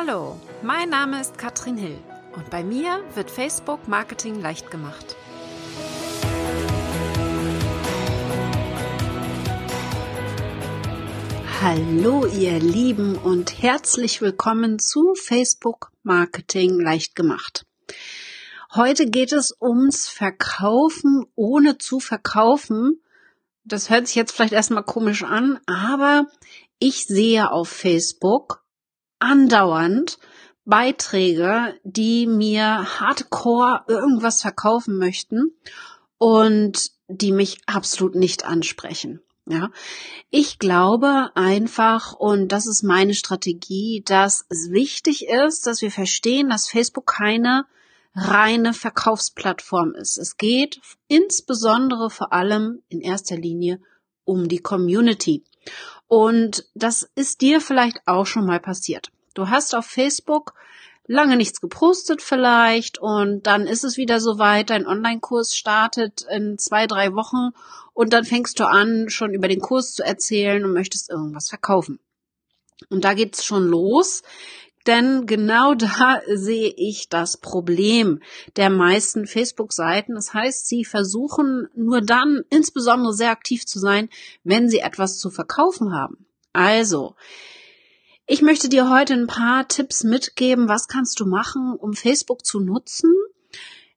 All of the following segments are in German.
Hallo, mein Name ist Katrin Hill und bei mir wird Facebook Marketing leicht gemacht. Hallo ihr Lieben und herzlich willkommen zu Facebook Marketing leicht gemacht. Heute geht es ums Verkaufen ohne zu verkaufen. Das hört sich jetzt vielleicht erstmal komisch an, aber ich sehe auf Facebook andauernd Beiträge, die mir hardcore irgendwas verkaufen möchten und die mich absolut nicht ansprechen. Ja, ich glaube einfach, und das ist meine Strategie, dass es wichtig ist, dass wir verstehen, dass Facebook keine reine Verkaufsplattform ist. Es geht insbesondere vor allem in erster Linie um die Community. Und das ist dir vielleicht auch schon mal passiert. Du hast auf Facebook lange nichts gepostet vielleicht und dann ist es wieder soweit, dein Online-Kurs startet in zwei, drei Wochen und dann fängst du an, schon über den Kurs zu erzählen und möchtest irgendwas verkaufen. Und da geht's schon los, denn genau da sehe ich das Problem der meisten Facebook-Seiten. Das heißt, sie versuchen nur dann insbesondere sehr aktiv zu sein, wenn sie etwas zu verkaufen haben. Also, ich möchte dir heute ein paar Tipps mitgeben, was kannst du machen, um Facebook zu nutzen,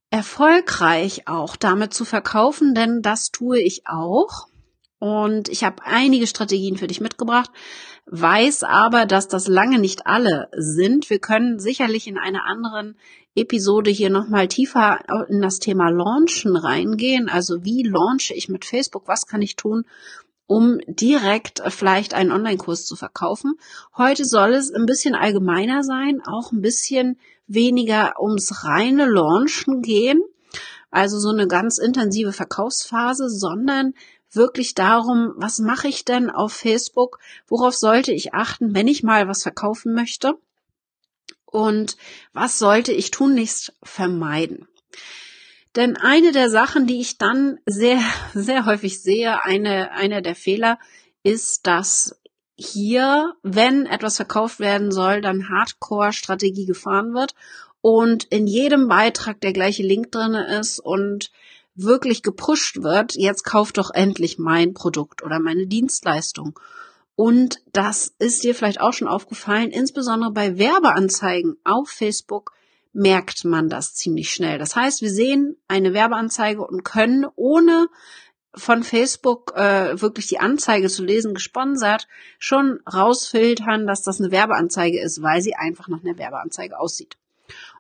erfolgreich auch damit zu verkaufen, denn das tue ich auch. Und ich habe einige Strategien für dich mitgebracht, weiß aber, dass das lange nicht alle sind. Wir können sicherlich in einer anderen Episode hier nochmal tiefer in das Thema Launchen reingehen. Also wie launche ich mit Facebook? Was kann ich tun, um direkt vielleicht einen Online-Kurs zu verkaufen? Heute soll es ein bisschen allgemeiner sein, auch ein bisschen weniger ums reine Launchen gehen. Also so eine ganz intensive Verkaufsphase, sondern wirklich darum, was mache ich denn auf Facebook? Worauf sollte ich achten, wenn ich mal was verkaufen möchte? Und was sollte ich tunlichst vermeiden? Denn eine der Sachen, die ich dann sehr, sehr häufig sehe, eine, einer der Fehler ist, dass hier, wenn etwas verkauft werden soll, dann Hardcore-Strategie gefahren wird und in jedem Beitrag der gleiche Link drinne ist und wirklich gepusht wird, jetzt kauf doch endlich mein Produkt oder meine Dienstleistung. Und das ist dir vielleicht auch schon aufgefallen, insbesondere bei Werbeanzeigen auf Facebook merkt man das ziemlich schnell. Das heißt, wir sehen eine Werbeanzeige und können ohne von Facebook äh, wirklich die Anzeige zu lesen, gesponsert, schon rausfiltern, dass das eine Werbeanzeige ist, weil sie einfach nach einer Werbeanzeige aussieht.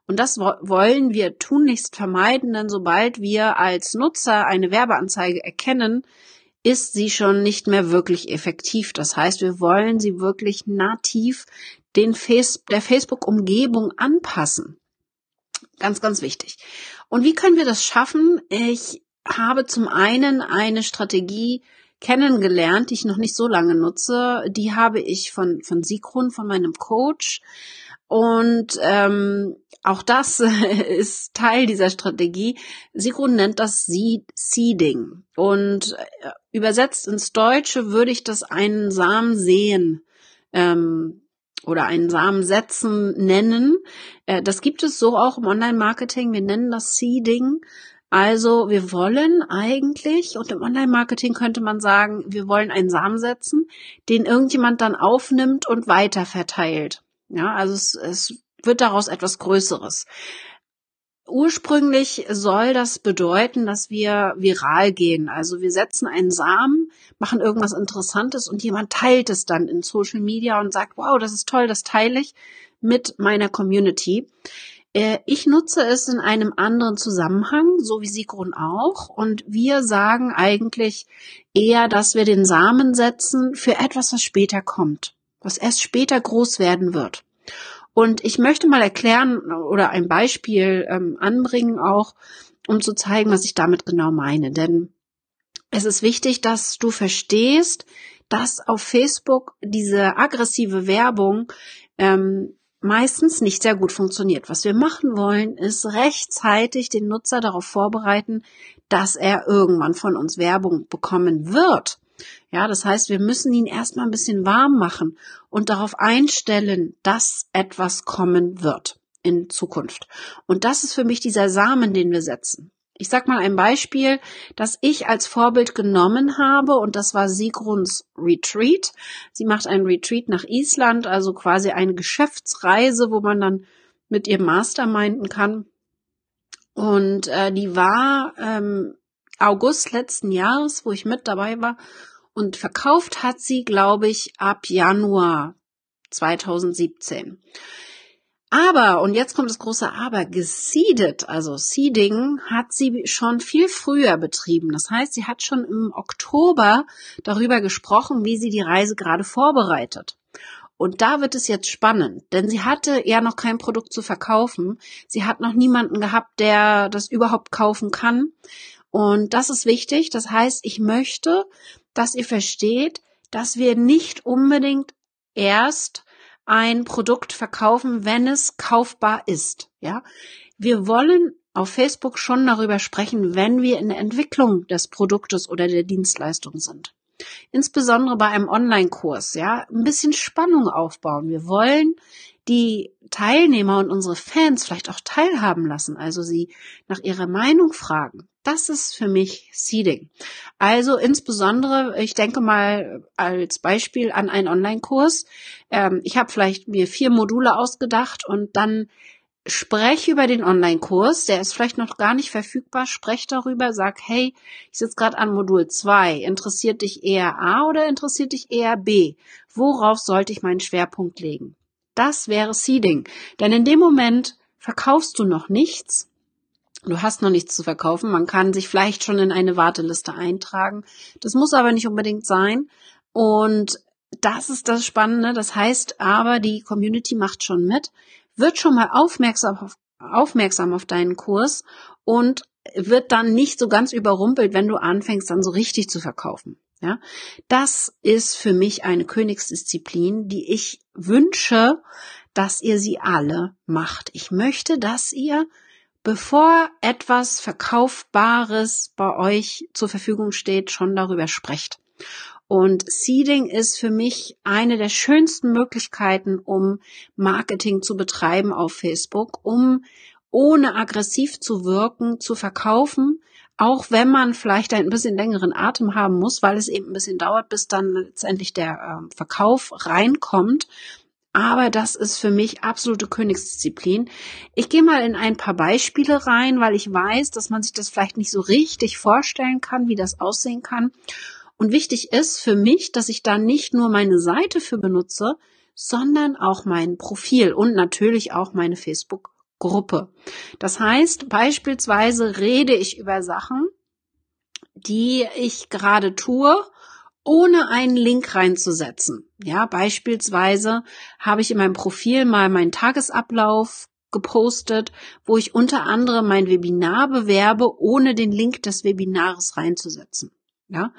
Und das wollen wir tunlichst vermeiden, denn sobald wir als Nutzer eine Werbeanzeige erkennen, ist sie schon nicht mehr wirklich effektiv. Das heißt, wir wollen sie wirklich nativ den Face der Facebook-Umgebung anpassen. Ganz, ganz wichtig. Und wie können wir das schaffen? Ich habe zum einen eine Strategie kennengelernt, die ich noch nicht so lange nutze. Die habe ich von, von Sigrun, von meinem Coach. Und ähm, auch das ist Teil dieser Strategie. Sigrun nennt das Seeding. Und äh, übersetzt ins Deutsche würde ich das einen Samen sehen ähm, oder einen Samen setzen nennen. Äh, das gibt es so auch im Online-Marketing. Wir nennen das Seeding. Also wir wollen eigentlich, und im Online-Marketing könnte man sagen, wir wollen einen Samen setzen, den irgendjemand dann aufnimmt und weiter verteilt. Ja, also es, es wird daraus etwas Größeres. Ursprünglich soll das bedeuten, dass wir viral gehen. Also wir setzen einen Samen, machen irgendwas Interessantes und jemand teilt es dann in Social Media und sagt, wow, das ist toll, das teile ich mit meiner Community. Äh, ich nutze es in einem anderen Zusammenhang, so wie Sigrun auch. Und wir sagen eigentlich eher, dass wir den Samen setzen für etwas, was später kommt was erst später groß werden wird. Und ich möchte mal erklären oder ein Beispiel ähm, anbringen auch, um zu zeigen, was ich damit genau meine. Denn es ist wichtig, dass du verstehst, dass auf Facebook diese aggressive Werbung ähm, meistens nicht sehr gut funktioniert. Was wir machen wollen, ist rechtzeitig den Nutzer darauf vorbereiten, dass er irgendwann von uns Werbung bekommen wird. Ja, das heißt, wir müssen ihn erstmal ein bisschen warm machen und darauf einstellen, dass etwas kommen wird in Zukunft. Und das ist für mich dieser Samen, den wir setzen. Ich sag mal ein Beispiel, das ich als Vorbild genommen habe und das war Sigruns Retreat. Sie macht einen Retreat nach Island, also quasi eine Geschäftsreise, wo man dann mit ihr Masterminden kann. Und äh, die war ähm, August letzten Jahres, wo ich mit dabei war. Und verkauft hat sie, glaube ich, ab Januar 2017. Aber, und jetzt kommt das große Aber, geseedet, also Seeding, hat sie schon viel früher betrieben. Das heißt, sie hat schon im Oktober darüber gesprochen, wie sie die Reise gerade vorbereitet. Und da wird es jetzt spannend, denn sie hatte ja noch kein Produkt zu verkaufen. Sie hat noch niemanden gehabt, der das überhaupt kaufen kann. Und das ist wichtig. Das heißt, ich möchte, dass ihr versteht, dass wir nicht unbedingt erst ein Produkt verkaufen, wenn es kaufbar ist. Ja, wir wollen auf Facebook schon darüber sprechen, wenn wir in der Entwicklung des Produktes oder der Dienstleistung sind. Insbesondere bei einem Online-Kurs, ja, ein bisschen Spannung aufbauen. Wir wollen die Teilnehmer und unsere Fans vielleicht auch teilhaben lassen, also sie nach ihrer Meinung fragen. Das ist für mich Seeding. Also insbesondere, ich denke mal als Beispiel an einen Online-Kurs. Ähm, ich habe vielleicht mir vier Module ausgedacht und dann spreche über den Online-Kurs, der ist vielleicht noch gar nicht verfügbar, spreche darüber, sag, hey, ich sitze gerade an Modul 2, interessiert dich eher A oder interessiert dich eher B? Worauf sollte ich meinen Schwerpunkt legen? Das wäre Seeding, denn in dem Moment verkaufst du noch nichts, Du hast noch nichts zu verkaufen. Man kann sich vielleicht schon in eine Warteliste eintragen. Das muss aber nicht unbedingt sein. Und das ist das Spannende. Das heißt aber, die Community macht schon mit, wird schon mal aufmerksam auf, aufmerksam auf deinen Kurs und wird dann nicht so ganz überrumpelt, wenn du anfängst, dann so richtig zu verkaufen. Ja, das ist für mich eine Königsdisziplin, die ich wünsche, dass ihr sie alle macht. Ich möchte, dass ihr bevor etwas Verkaufbares bei euch zur Verfügung steht, schon darüber sprecht. Und Seeding ist für mich eine der schönsten Möglichkeiten, um Marketing zu betreiben auf Facebook, um ohne aggressiv zu wirken, zu verkaufen, auch wenn man vielleicht ein bisschen längeren Atem haben muss, weil es eben ein bisschen dauert, bis dann letztendlich der äh, Verkauf reinkommt. Aber das ist für mich absolute Königsdisziplin. Ich gehe mal in ein paar Beispiele rein, weil ich weiß, dass man sich das vielleicht nicht so richtig vorstellen kann, wie das aussehen kann. Und wichtig ist für mich, dass ich da nicht nur meine Seite für benutze, sondern auch mein Profil und natürlich auch meine Facebook-Gruppe. Das heißt, beispielsweise rede ich über Sachen, die ich gerade tue ohne einen Link reinzusetzen. Ja, beispielsweise habe ich in meinem Profil mal meinen Tagesablauf gepostet, wo ich unter anderem mein Webinar bewerbe, ohne den Link des Webinars reinzusetzen. Ja,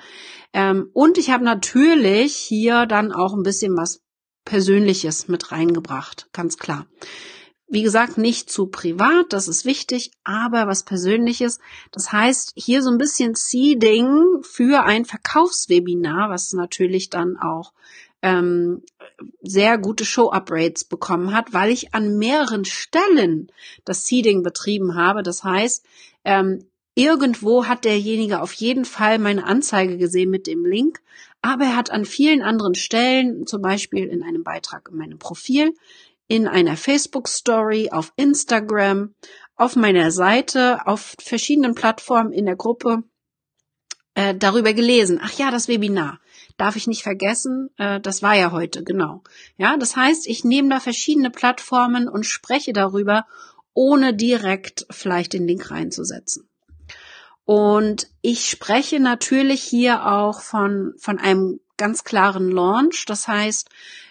ähm, und ich habe natürlich hier dann auch ein bisschen was Persönliches mit reingebracht, ganz klar. Wie gesagt, nicht zu privat, das ist wichtig, aber was Persönliches. Das heißt, hier so ein bisschen Seeding für ein Verkaufswebinar, was natürlich dann auch ähm, sehr gute Show-Up-Rates bekommen hat, weil ich an mehreren Stellen das Seeding betrieben habe. Das heißt, ähm, irgendwo hat derjenige auf jeden Fall meine Anzeige gesehen mit dem Link, aber er hat an vielen anderen Stellen, zum Beispiel in einem Beitrag in meinem Profil, in einer Facebook-Story, auf Instagram, auf meiner Seite, auf verschiedenen Plattformen in der Gruppe äh, darüber gelesen. Ach ja, das Webinar. Darf ich nicht vergessen, äh, das war ja heute, genau. Ja, das heißt, ich nehme da verschiedene Plattformen und spreche darüber, ohne direkt vielleicht den Link reinzusetzen. Und ich spreche natürlich hier auch von, von einem ganz klaren Launch. Das heißt,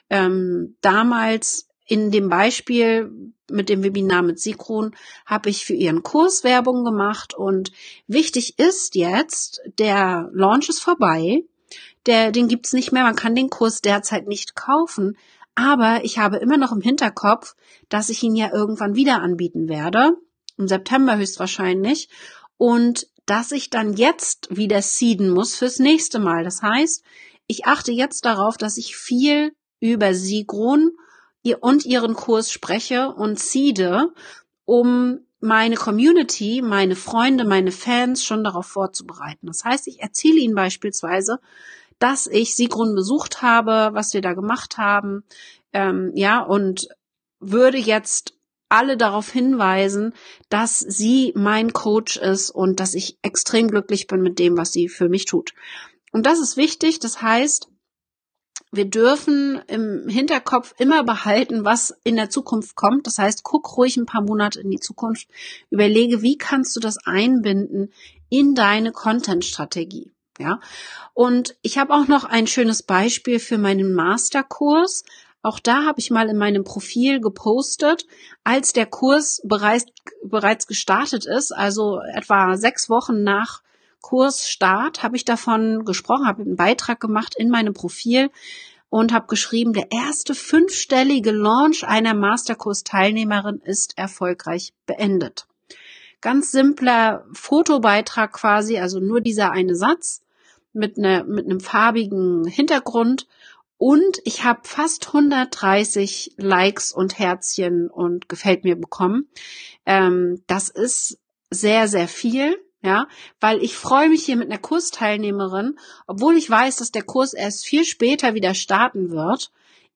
ähm, damals in dem Beispiel mit dem Webinar mit Sigrun habe ich für ihren Kurs Werbung gemacht. Und wichtig ist jetzt, der Launch ist vorbei, der, den gibt's nicht mehr, man kann den Kurs derzeit nicht kaufen, aber ich habe immer noch im Hinterkopf, dass ich ihn ja irgendwann wieder anbieten werde, im September höchstwahrscheinlich. Und dass ich dann jetzt wieder seeden muss fürs nächste Mal. Das heißt, ich achte jetzt darauf, dass ich viel über Sigrun und ihren Kurs spreche und seede, um meine Community, meine Freunde, meine Fans schon darauf vorzubereiten. Das heißt, ich erzähle ihnen beispielsweise, dass ich Sigrun besucht habe, was wir da gemacht haben, ähm, ja, und würde jetzt alle darauf hinweisen, dass sie mein Coach ist und dass ich extrem glücklich bin mit dem, was sie für mich tut. Und das ist wichtig. Das heißt, wir dürfen im Hinterkopf immer behalten, was in der Zukunft kommt. Das heißt, guck ruhig ein paar Monate in die Zukunft, überlege, wie kannst du das einbinden in deine Content-Strategie. Ja, und ich habe auch noch ein schönes Beispiel für meinen Masterkurs. Auch da habe ich mal in meinem Profil gepostet, als der Kurs bereits, bereits gestartet ist, also etwa sechs Wochen nach Kursstart habe ich davon gesprochen, habe einen Beitrag gemacht in meinem Profil und habe geschrieben, der erste fünfstellige Launch einer Masterkurs-Teilnehmerin ist erfolgreich beendet. Ganz simpler Fotobeitrag quasi, also nur dieser eine Satz mit, ne, mit einem farbigen Hintergrund. Und ich habe fast 130 Likes und Herzchen und gefällt mir bekommen. Ähm, das ist sehr, sehr viel ja, weil ich freue mich hier mit einer Kursteilnehmerin, obwohl ich weiß, dass der Kurs erst viel später wieder starten wird.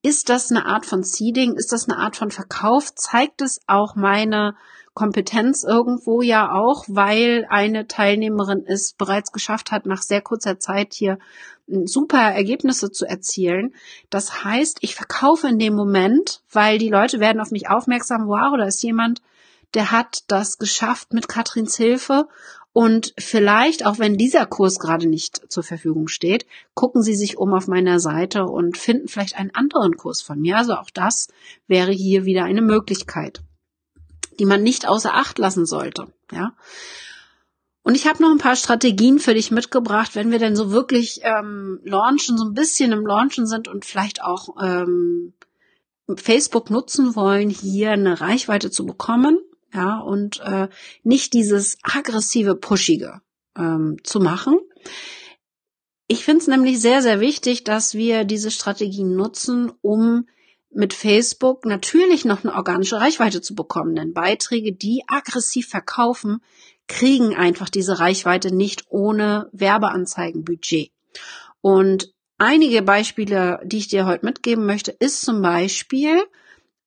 Ist das eine Art von Seeding? Ist das eine Art von Verkauf? Zeigt es auch meine Kompetenz irgendwo ja auch, weil eine Teilnehmerin es bereits geschafft hat, nach sehr kurzer Zeit hier hm, super Ergebnisse zu erzielen. Das heißt, ich verkaufe in dem Moment, weil die Leute werden auf mich aufmerksam, wow, da ist jemand, der hat das geschafft mit Katrins Hilfe und vielleicht, auch wenn dieser Kurs gerade nicht zur Verfügung steht, gucken Sie sich um auf meiner Seite und finden vielleicht einen anderen Kurs von mir. Also auch das wäre hier wieder eine Möglichkeit, die man nicht außer Acht lassen sollte. Ja. Und ich habe noch ein paar Strategien für dich mitgebracht, wenn wir denn so wirklich ähm, launchen, so ein bisschen im Launchen sind und vielleicht auch ähm, Facebook nutzen wollen, hier eine Reichweite zu bekommen ja, und äh, nicht dieses aggressive, pushige ähm, zu machen. Ich finde es nämlich sehr, sehr wichtig, dass wir diese Strategien nutzen, um mit Facebook natürlich noch eine organische Reichweite zu bekommen. Denn Beiträge, die aggressiv verkaufen, kriegen einfach diese Reichweite nicht ohne Werbeanzeigenbudget. Und einige Beispiele, die ich dir heute mitgeben möchte, ist zum Beispiel,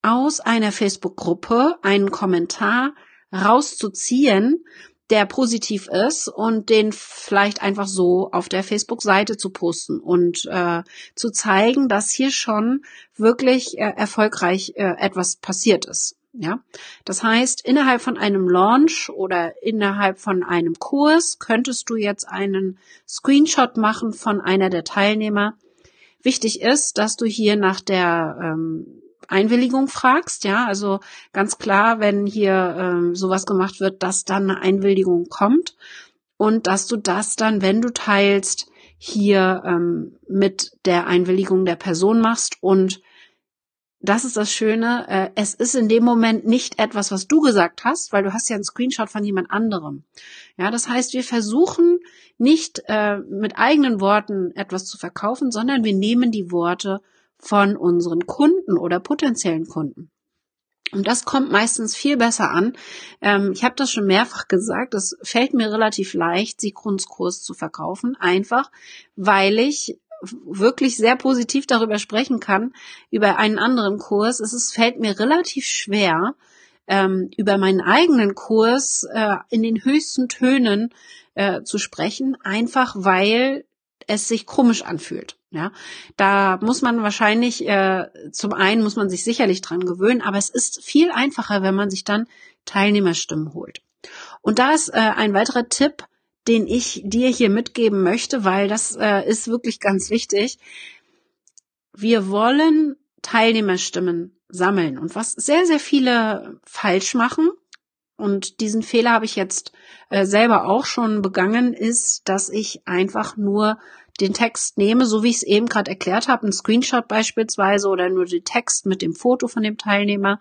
aus einer Facebook-Gruppe einen Kommentar rauszuziehen, der positiv ist und den vielleicht einfach so auf der Facebook-Seite zu posten und äh, zu zeigen, dass hier schon wirklich äh, erfolgreich äh, etwas passiert ist. Ja, das heißt, innerhalb von einem Launch oder innerhalb von einem Kurs könntest du jetzt einen Screenshot machen von einer der Teilnehmer. Wichtig ist, dass du hier nach der ähm, Einwilligung fragst, ja, also ganz klar, wenn hier ähm, sowas gemacht wird, dass dann eine Einwilligung kommt und dass du das dann, wenn du teilst, hier ähm, mit der Einwilligung der Person machst und das ist das Schöne, äh, es ist in dem Moment nicht etwas, was du gesagt hast, weil du hast ja einen Screenshot von jemand anderem. Ja, das heißt, wir versuchen nicht äh, mit eigenen Worten etwas zu verkaufen, sondern wir nehmen die Worte von unseren Kunden oder potenziellen Kunden. Und das kommt meistens viel besser an. Ähm, ich habe das schon mehrfach gesagt, es fällt mir relativ leicht, Sigruns Kurs zu verkaufen, einfach weil ich wirklich sehr positiv darüber sprechen kann, über einen anderen Kurs. Es ist, fällt mir relativ schwer, ähm, über meinen eigenen Kurs äh, in den höchsten Tönen äh, zu sprechen, einfach weil es sich komisch anfühlt. Ja, da muss man wahrscheinlich äh, zum einen muss man sich sicherlich dran gewöhnen, aber es ist viel einfacher, wenn man sich dann Teilnehmerstimmen holt. Und da ist äh, ein weiterer Tipp, den ich dir hier mitgeben möchte, weil das äh, ist wirklich ganz wichtig. Wir wollen Teilnehmerstimmen sammeln und was sehr sehr viele falsch machen und diesen Fehler habe ich jetzt äh, selber auch schon begangen, ist, dass ich einfach nur den Text nehme, so wie ich es eben gerade erklärt habe, ein Screenshot beispielsweise oder nur den Text mit dem Foto von dem Teilnehmer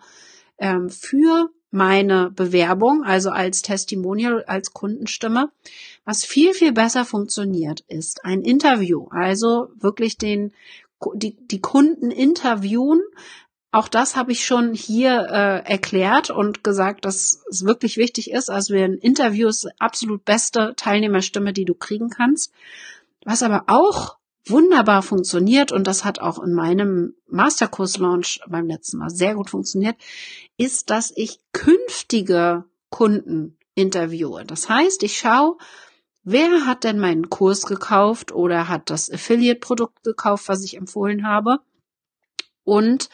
ähm, für meine Bewerbung, also als Testimonial, als Kundenstimme. Was viel, viel besser funktioniert, ist ein Interview. Also wirklich den, die, die Kunden interviewen. Auch das habe ich schon hier äh, erklärt und gesagt, dass es wirklich wichtig ist. Also ein Interview ist absolut beste Teilnehmerstimme, die du kriegen kannst. Was aber auch wunderbar funktioniert und das hat auch in meinem Masterkurs-Launch beim letzten Mal sehr gut funktioniert, ist, dass ich künftige Kunden interviewe. Das heißt, ich schaue, wer hat denn meinen Kurs gekauft oder hat das Affiliate-Produkt gekauft, was ich empfohlen habe und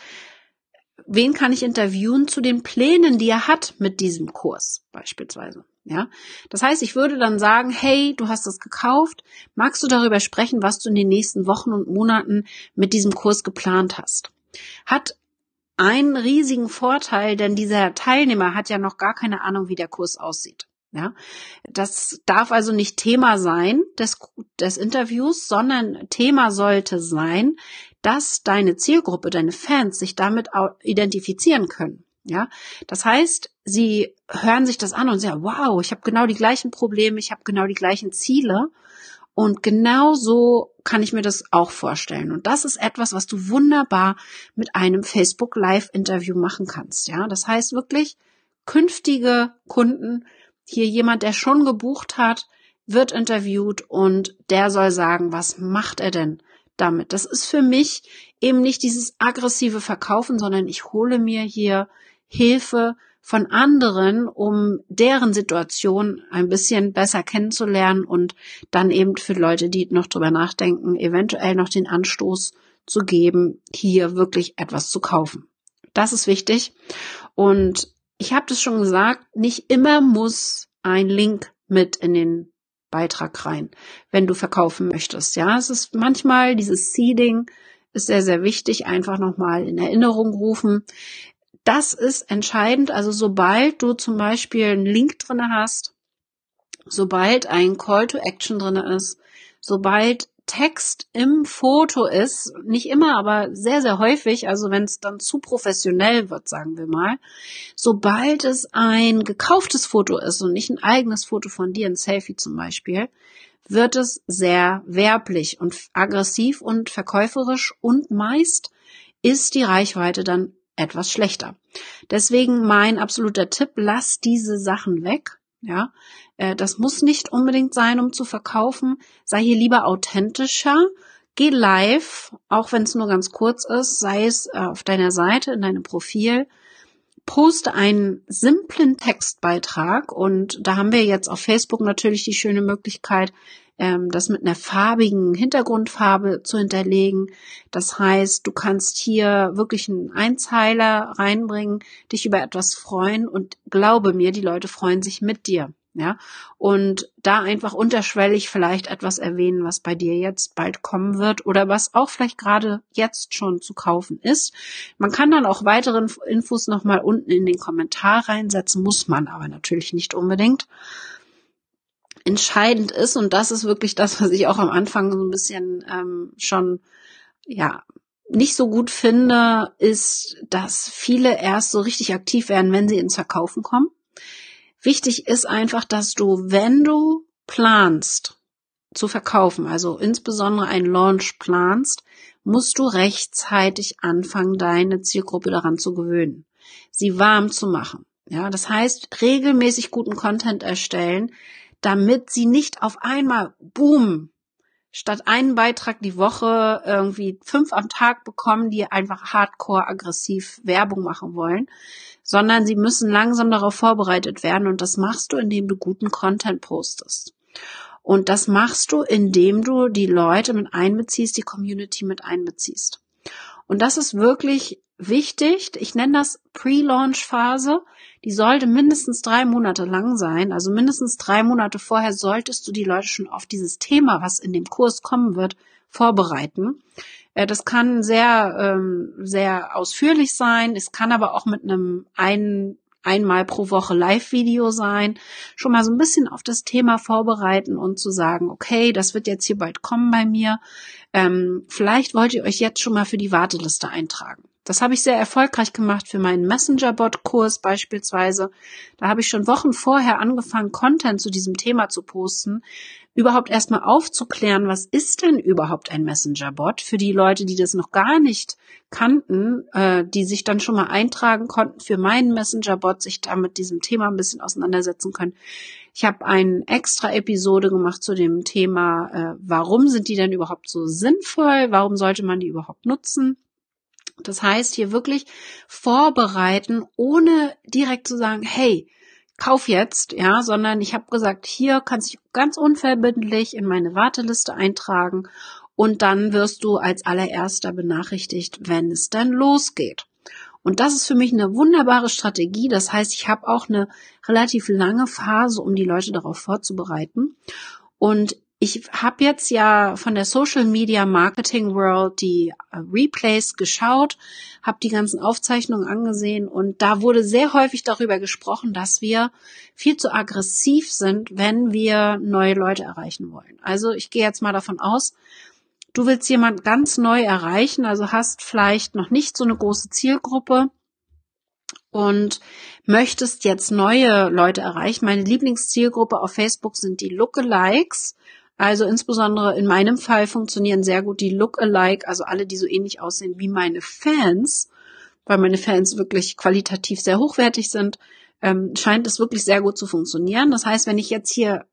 wen kann ich interviewen zu den Plänen, die er hat mit diesem Kurs beispielsweise. Ja, das heißt, ich würde dann sagen, hey, du hast das gekauft, magst du darüber sprechen, was du in den nächsten Wochen und Monaten mit diesem Kurs geplant hast? Hat einen riesigen Vorteil, denn dieser Teilnehmer hat ja noch gar keine Ahnung, wie der Kurs aussieht. Ja, das darf also nicht Thema sein des, des Interviews, sondern Thema sollte sein, dass deine Zielgruppe, deine Fans sich damit identifizieren können. Ja, das heißt, sie hören sich das an und sagen, wow, ich habe genau die gleichen Probleme, ich habe genau die gleichen Ziele. Und genau so kann ich mir das auch vorstellen. Und das ist etwas, was du wunderbar mit einem Facebook Live Interview machen kannst. Ja, das heißt wirklich künftige Kunden, hier jemand, der schon gebucht hat, wird interviewt und der soll sagen, was macht er denn damit? Das ist für mich eben nicht dieses aggressive Verkaufen, sondern ich hole mir hier Hilfe von anderen, um deren Situation ein bisschen besser kennenzulernen und dann eben für Leute, die noch drüber nachdenken, eventuell noch den Anstoß zu geben, hier wirklich etwas zu kaufen. Das ist wichtig. Und ich habe das schon gesagt, nicht immer muss ein Link mit in den Beitrag rein, wenn du verkaufen möchtest. Ja, es ist manchmal dieses Seeding ist sehr, sehr wichtig, einfach nochmal in Erinnerung rufen das ist entscheidend. Also sobald du zum Beispiel einen Link drinne hast, sobald ein Call to Action drinne ist, sobald Text im Foto ist, nicht immer, aber sehr, sehr häufig, also wenn es dann zu professionell wird, sagen wir mal, sobald es ein gekauftes Foto ist und nicht ein eigenes Foto von dir, ein Selfie zum Beispiel, wird es sehr werblich und aggressiv und verkäuferisch und meist ist die Reichweite dann etwas schlechter. Deswegen mein absoluter Tipp, lass diese Sachen weg. Ja, äh, das muss nicht unbedingt sein, um zu verkaufen. Sei hier lieber authentischer. Geh live, auch wenn es nur ganz kurz ist, sei es äh, auf deiner Seite, in deinem Profil. Poste einen simplen Textbeitrag und da haben wir jetzt auf Facebook natürlich die schöne Möglichkeit, ähm, das mit einer farbigen Hintergrundfarbe zu hinterlegen. Das heißt, du kannst hier wirklich einen Einzeiler reinbringen, dich über etwas freuen und glaube mir, die Leute freuen sich mit dir. Ja, und da einfach unterschwellig vielleicht etwas erwähnen, was bei dir jetzt bald kommen wird oder was auch vielleicht gerade jetzt schon zu kaufen ist. Man kann dann auch weiteren Infos nochmal unten in den Kommentar reinsetzen, muss man aber natürlich nicht unbedingt entscheidend ist, und das ist wirklich das, was ich auch am Anfang so ein bisschen ähm, schon, ja, nicht so gut finde, ist, dass viele erst so richtig aktiv werden, wenn sie ins Verkaufen kommen. Wichtig ist einfach, dass du, wenn du planst zu verkaufen, also insbesondere einen Launch planst, musst du rechtzeitig anfangen, deine Zielgruppe daran zu gewöhnen, sie warm zu machen. Ja, das heißt, regelmäßig guten Content erstellen, damit sie nicht auf einmal, boom, statt einen Beitrag die Woche irgendwie fünf am Tag bekommen, die einfach hardcore aggressiv Werbung machen wollen, sondern sie müssen langsam darauf vorbereitet werden und das machst du, indem du guten Content postest. Und das machst du, indem du die Leute mit einbeziehst, die Community mit einbeziehst. Und das ist wirklich wichtig. Ich nenne das Pre-Launch-Phase die sollte mindestens drei Monate lang sein. Also mindestens drei Monate vorher solltest du die Leute schon auf dieses Thema, was in dem Kurs kommen wird, vorbereiten. Äh, das kann sehr, ähm, sehr ausführlich sein. Es kann aber auch mit einem ein, einmal pro Woche Live-Video sein. Schon mal so ein bisschen auf das Thema vorbereiten und zu sagen, okay, das wird jetzt hier bald kommen bei mir. Ähm, vielleicht wollt ihr euch jetzt schon mal für die Warteliste eintragen. Das habe ich sehr erfolgreich gemacht für meinen Messenger-Bot-Kurs beispielsweise. Da habe ich schon Wochen vorher angefangen, Content zu diesem Thema zu posten, überhaupt erstmal aufzuklären, was ist denn überhaupt ein Messenger-Bot für die Leute, die das noch gar nicht kannten, äh, die sich dann schon mal eintragen konnten für meinen Messenger-Bot, sich da mit diesem Thema ein bisschen auseinandersetzen können. Ich habe eine extra Episode gemacht zu dem Thema, äh, warum sind die denn überhaupt so sinnvoll, warum sollte man die überhaupt nutzen. Das heißt, hier wirklich vorbereiten, ohne direkt zu sagen, hey, kauf jetzt, ja, sondern ich habe gesagt, hier kannst du ganz unverbindlich in meine Warteliste eintragen und dann wirst du als allererster benachrichtigt, wenn es dann losgeht. Und das ist für mich eine wunderbare Strategie. Das heißt, ich habe auch eine relativ lange Phase, um die Leute darauf vorzubereiten. Und ich habe jetzt ja von der Social Media Marketing World die äh, Replays geschaut, habe die ganzen Aufzeichnungen angesehen und da wurde sehr häufig darüber gesprochen, dass wir viel zu aggressiv sind, wenn wir neue Leute erreichen wollen. Also ich gehe jetzt mal davon aus, du willst jemand ganz neu erreichen, also hast vielleicht noch nicht so eine große Zielgruppe und möchtest jetzt neue Leute erreichen. Meine Lieblingszielgruppe auf Facebook sind die Lookalikes. Also insbesondere in meinem Fall funktionieren sehr gut die Look-alike, also alle, die so ähnlich aussehen wie meine Fans, weil meine Fans wirklich qualitativ sehr hochwertig sind, ähm, scheint es wirklich sehr gut zu funktionieren. Das heißt, wenn ich jetzt hier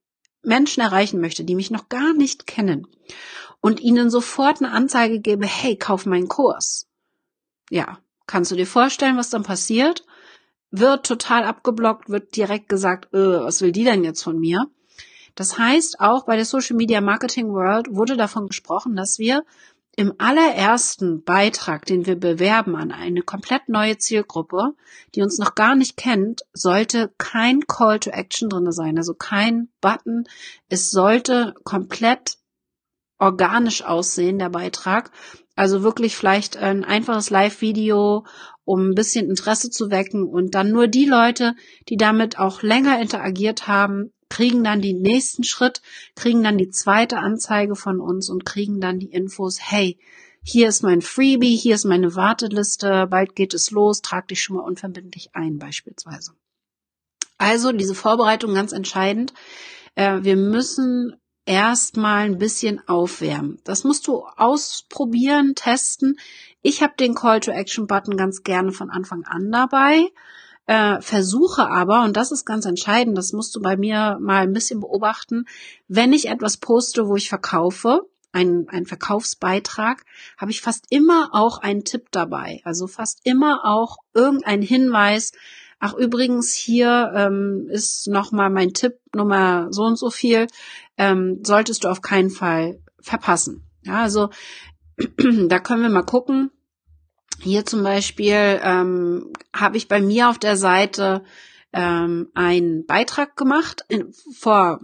Menschen erreichen möchte, die mich noch gar nicht kennen und ihnen sofort eine Anzeige gebe, hey, kauf meinen Kurs. Ja, kannst du dir vorstellen, was dann passiert? Wird total abgeblockt, wird direkt gesagt, äh, was will die denn jetzt von mir? Das heißt, auch bei der Social Media Marketing World wurde davon gesprochen, dass wir im allerersten Beitrag, den wir bewerben an eine komplett neue Zielgruppe, die uns noch gar nicht kennt, sollte kein Call to Action drinne sein, also kein Button. Es sollte komplett organisch aussehen, der Beitrag. Also wirklich vielleicht ein einfaches Live-Video, um ein bisschen Interesse zu wecken und dann nur die Leute, die damit auch länger interagiert haben, kriegen dann den nächsten Schritt, kriegen dann die zweite Anzeige von uns und kriegen dann die Infos, hey, hier ist mein Freebie, hier ist meine Warteliste, bald geht es los, trag dich schon mal unverbindlich ein beispielsweise. Also diese Vorbereitung ganz entscheidend. Äh, wir müssen erstmal ein bisschen aufwärmen. Das musst du ausprobieren, testen. Ich habe den Call to Action Button ganz gerne von Anfang an dabei äh, versuche aber, und das ist ganz entscheidend, das musst du bei mir mal ein bisschen beobachten, wenn ich etwas poste, wo ich verkaufe, ein, ein Verkaufsbeitrag, habe ich fast immer auch einen Tipp dabei. Also fast immer auch irgendein Hinweis. Ach, übrigens, hier ähm, ist nochmal mein Tipp Nummer so und so viel. Ähm, solltest du auf keinen Fall verpassen. Ja, also da können wir mal gucken, hier zum Beispiel ähm, habe ich bei mir auf der Seite ähm, einen Beitrag gemacht in, vor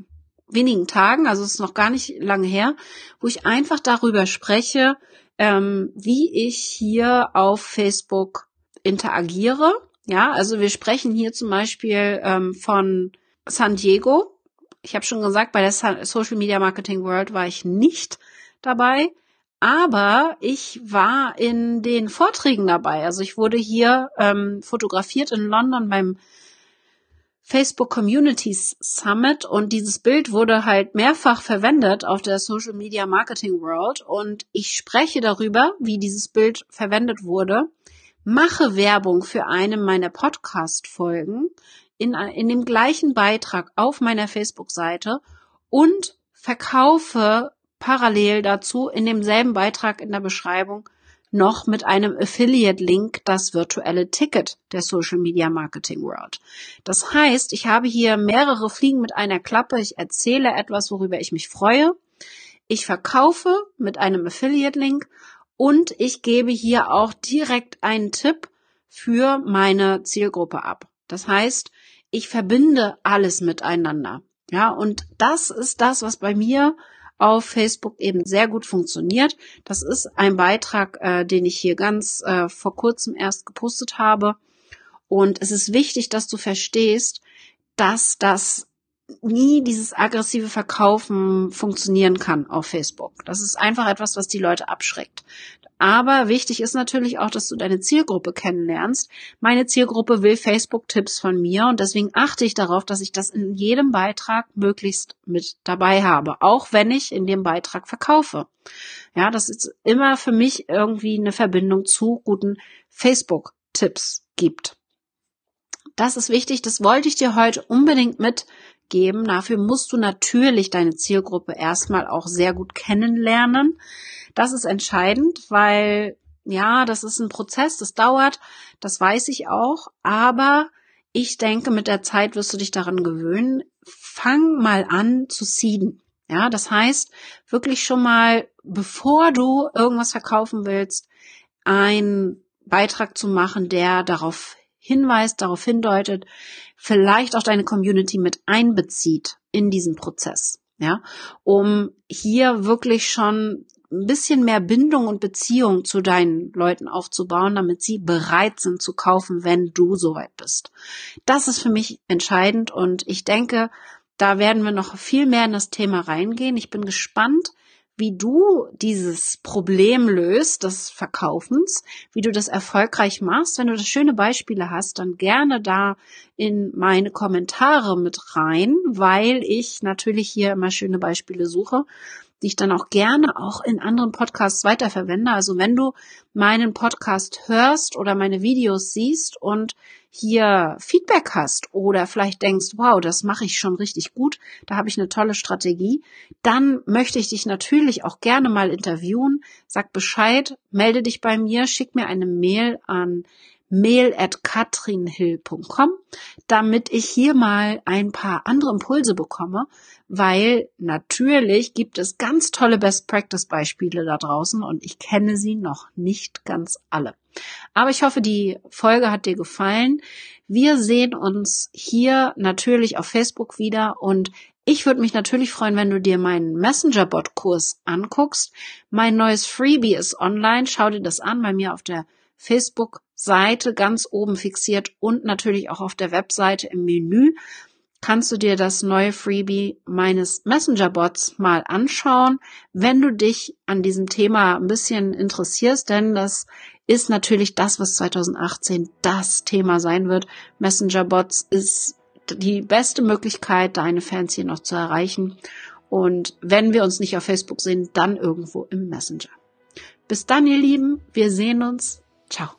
wenigen Tagen, also es ist noch gar nicht lange her, wo ich einfach darüber spreche, ähm, wie ich hier auf Facebook interagiere. Ja, also wir sprechen hier zum Beispiel ähm, von San Diego. Ich habe schon gesagt, bei der Social Media Marketing World war ich nicht dabei. Aber ich war in den Vorträgen dabei. Also ich wurde hier ähm, fotografiert in London beim Facebook Communities Summit und dieses Bild wurde halt mehrfach verwendet auf der Social Media Marketing World und ich spreche darüber, wie dieses Bild verwendet wurde, mache Werbung für eine meiner Podcast Folgen in, in dem gleichen Beitrag auf meiner Facebook-Seite und verkaufe parallel dazu in demselben Beitrag in der Beschreibung noch mit einem Affiliate-Link das virtuelle Ticket der Social Media Marketing World. Das heißt, ich habe hier mehrere Fliegen mit einer Klappe. Ich erzähle etwas, worüber ich mich freue. Ich verkaufe mit einem Affiliate-Link und ich gebe hier auch direkt einen Tipp für meine Zielgruppe ab. Das heißt, ich verbinde alles miteinander. Ja, und das ist das, was bei mir auf Facebook eben sehr gut funktioniert. Das ist ein Beitrag, äh, den ich hier ganz äh, vor kurzem erst gepostet habe. Und es ist wichtig, dass du verstehst, dass das nie dieses aggressive Verkaufen funktionieren kann auf Facebook. Das ist einfach etwas, was die Leute abschreckt. Aber wichtig ist natürlich auch, dass du deine Zielgruppe kennenlernst. Meine Zielgruppe will Facebook-Tipps von mir und deswegen achte ich darauf, dass ich das in jedem Beitrag möglichst mit dabei habe, auch wenn ich in dem Beitrag verkaufe. Ja, das ist immer für mich irgendwie eine Verbindung zu guten Facebook-Tipps gibt. Das ist wichtig, das wollte ich dir heute unbedingt mitgeben. Dafür musst du natürlich deine Zielgruppe erstmal auch sehr gut kennenlernen. Das ist entscheidend, weil ja, das ist ein Prozess, das dauert, das weiß ich auch, aber ich denke, mit der Zeit wirst du dich daran gewöhnen. Fang mal an zu seeden. Ja, das heißt, wirklich schon mal, bevor du irgendwas verkaufen willst, einen Beitrag zu machen, der darauf hinweist, darauf hindeutet, vielleicht auch deine Community mit einbezieht in diesen Prozess. Ja, um hier wirklich schon ein bisschen mehr Bindung und Beziehung zu deinen Leuten aufzubauen, damit sie bereit sind zu kaufen, wenn du soweit bist. Das ist für mich entscheidend und ich denke, da werden wir noch viel mehr in das Thema reingehen. Ich bin gespannt, wie du dieses Problem löst, des Verkaufens, wie du das erfolgreich machst. Wenn du das schöne Beispiele hast, dann gerne da in meine Kommentare mit rein, weil ich natürlich hier immer schöne Beispiele suche die ich dann auch gerne auch in anderen Podcasts weiterverwende. Also wenn du meinen Podcast hörst oder meine Videos siehst und hier Feedback hast oder vielleicht denkst, wow, das mache ich schon richtig gut, da habe ich eine tolle Strategie, dann möchte ich dich natürlich auch gerne mal interviewen. Sag Bescheid, melde dich bei mir, schick mir eine Mail an mail at katrinhill.com, damit ich hier mal ein paar andere Impulse bekomme, weil natürlich gibt es ganz tolle Best Practice Beispiele da draußen und ich kenne sie noch nicht ganz alle. Aber ich hoffe, die Folge hat dir gefallen. Wir sehen uns hier natürlich auf Facebook wieder und ich würde mich natürlich freuen, wenn du dir meinen Messenger-Bot-Kurs anguckst. Mein neues Freebie ist online. Schau dir das an bei mir auf der Facebook-Seite ganz oben fixiert und natürlich auch auf der Webseite im Menü kannst du dir das neue Freebie meines Messenger-Bots mal anschauen, wenn du dich an diesem Thema ein bisschen interessierst, denn das ist natürlich das, was 2018 das Thema sein wird. Messenger-Bots ist die beste Möglichkeit, deine Fans hier noch zu erreichen. Und wenn wir uns nicht auf Facebook sehen, dann irgendwo im Messenger. Bis dann, ihr Lieben. Wir sehen uns. Ciao.